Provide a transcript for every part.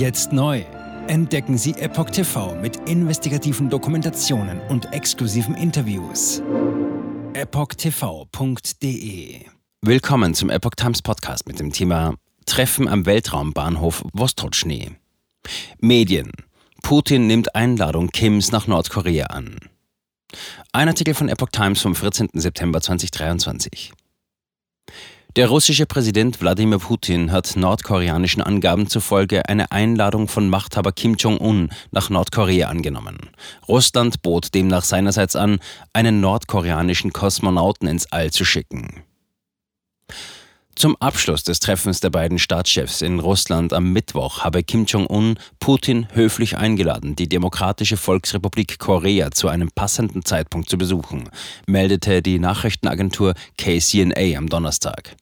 Jetzt neu. Entdecken Sie Epoch TV mit investigativen Dokumentationen und exklusiven Interviews. EpochTV.de Willkommen zum Epoch Times Podcast mit dem Thema Treffen am Weltraumbahnhof Vostochny. Medien. Putin nimmt Einladung Kims nach Nordkorea an. Ein Artikel von Epoch Times vom 14. September 2023. Der russische Präsident Wladimir Putin hat nordkoreanischen Angaben zufolge eine Einladung von Machthaber Kim Jong-un nach Nordkorea angenommen. Russland bot demnach seinerseits an, einen nordkoreanischen Kosmonauten ins All zu schicken. Zum Abschluss des Treffens der beiden Staatschefs in Russland am Mittwoch habe Kim Jong-un Putin höflich eingeladen, die Demokratische Volksrepublik Korea zu einem passenden Zeitpunkt zu besuchen, meldete die Nachrichtenagentur KCNA am Donnerstag.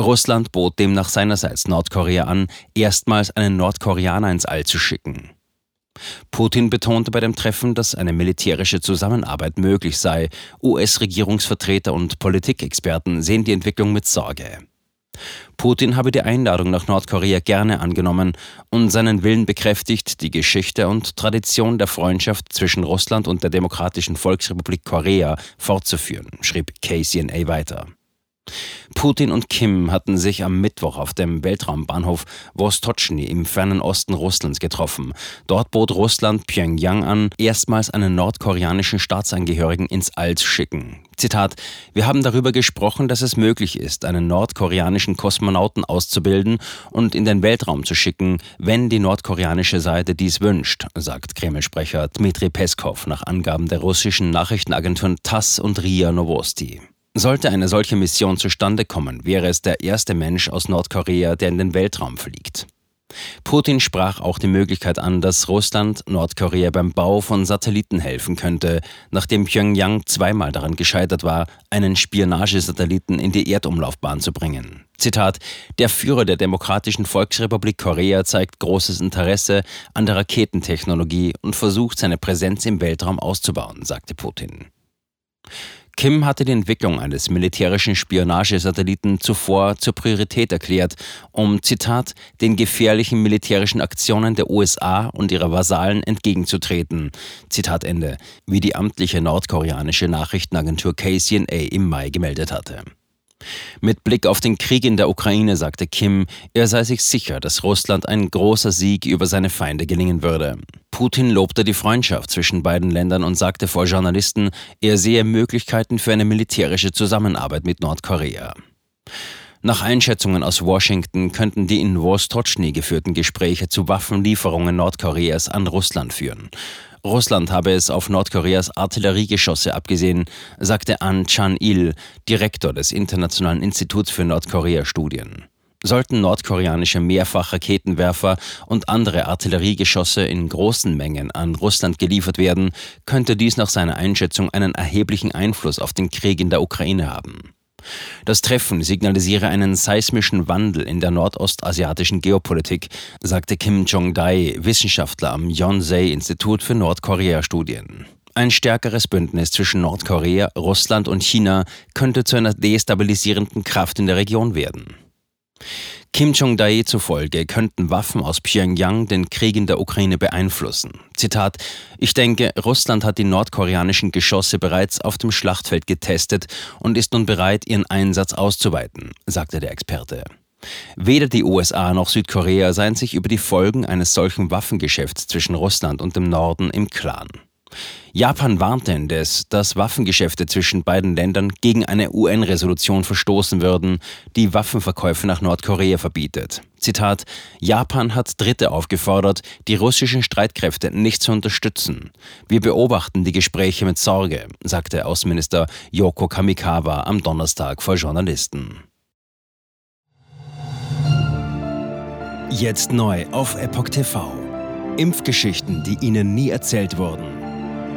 Russland bot demnach seinerseits Nordkorea an, erstmals einen Nordkoreaner ins All zu schicken. Putin betonte bei dem Treffen, dass eine militärische Zusammenarbeit möglich sei. US-Regierungsvertreter und Politikexperten sehen die Entwicklung mit Sorge. Putin habe die Einladung nach Nordkorea gerne angenommen und seinen Willen bekräftigt, die Geschichte und Tradition der Freundschaft zwischen Russland und der Demokratischen Volksrepublik Korea fortzuführen, schrieb KCNA weiter. Putin und Kim hatten sich am Mittwoch auf dem Weltraumbahnhof Vostochny im fernen Osten Russlands getroffen. Dort bot Russland Pyongyang an, erstmals einen nordkoreanischen Staatsangehörigen ins All zu schicken. Zitat: Wir haben darüber gesprochen, dass es möglich ist, einen nordkoreanischen Kosmonauten auszubilden und in den Weltraum zu schicken, wenn die nordkoreanische Seite dies wünscht, sagt Kreml-Sprecher Dmitri Peskov nach Angaben der russischen Nachrichtenagenturen TASS und RIA Novosti. Sollte eine solche Mission zustande kommen, wäre es der erste Mensch aus Nordkorea, der in den Weltraum fliegt. Putin sprach auch die Möglichkeit an, dass Russland Nordkorea beim Bau von Satelliten helfen könnte, nachdem Pyongyang zweimal daran gescheitert war, einen Spionagesatelliten in die Erdumlaufbahn zu bringen. Zitat: Der Führer der Demokratischen Volksrepublik Korea zeigt großes Interesse an der Raketentechnologie und versucht seine Präsenz im Weltraum auszubauen, sagte Putin. Kim hatte die Entwicklung eines militärischen Spionagesatelliten zuvor zur Priorität erklärt, um, Zitat, den gefährlichen militärischen Aktionen der USA und ihrer Vasallen entgegenzutreten. Zitat Ende, wie die amtliche nordkoreanische Nachrichtenagentur KCNA im Mai gemeldet hatte. Mit Blick auf den Krieg in der Ukraine sagte Kim, er sei sich sicher, dass Russland ein großer Sieg über seine Feinde gelingen würde. Putin lobte die Freundschaft zwischen beiden Ländern und sagte vor Journalisten, er sehe Möglichkeiten für eine militärische Zusammenarbeit mit Nordkorea. Nach Einschätzungen aus Washington könnten die in Vostochny geführten Gespräche zu Waffenlieferungen Nordkoreas an Russland führen. Russland habe es auf Nordkoreas Artilleriegeschosse abgesehen, sagte An Chan-il, Direktor des Internationalen Instituts für Nordkorea-Studien. Sollten nordkoreanische Mehrfachraketenwerfer und andere Artilleriegeschosse in großen Mengen an Russland geliefert werden, könnte dies nach seiner Einschätzung einen erheblichen Einfluss auf den Krieg in der Ukraine haben. Das Treffen signalisiere einen seismischen Wandel in der nordostasiatischen Geopolitik, sagte Kim Jong-dae, Wissenschaftler am Yonsei-Institut für Nordkorea-Studien. Ein stärkeres Bündnis zwischen Nordkorea, Russland und China könnte zu einer destabilisierenden Kraft in der Region werden. Kim Jong-dae zufolge könnten Waffen aus Pyongyang den Krieg in der Ukraine beeinflussen. Zitat: Ich denke, Russland hat die nordkoreanischen Geschosse bereits auf dem Schlachtfeld getestet und ist nun bereit, ihren Einsatz auszuweiten, sagte der Experte. Weder die USA noch Südkorea seien sich über die Folgen eines solchen Waffengeschäfts zwischen Russland und dem Norden im Klaren. Japan warnte indes, dass Waffengeschäfte zwischen beiden Ländern gegen eine UN-Resolution verstoßen würden, die Waffenverkäufe nach Nordkorea verbietet. Zitat: Japan hat Dritte aufgefordert, die russischen Streitkräfte nicht zu unterstützen. Wir beobachten die Gespräche mit Sorge, sagte Außenminister Yoko Kamikawa am Donnerstag vor Journalisten. Jetzt neu auf Epoch TV. Impfgeschichten, die Ihnen nie erzählt wurden.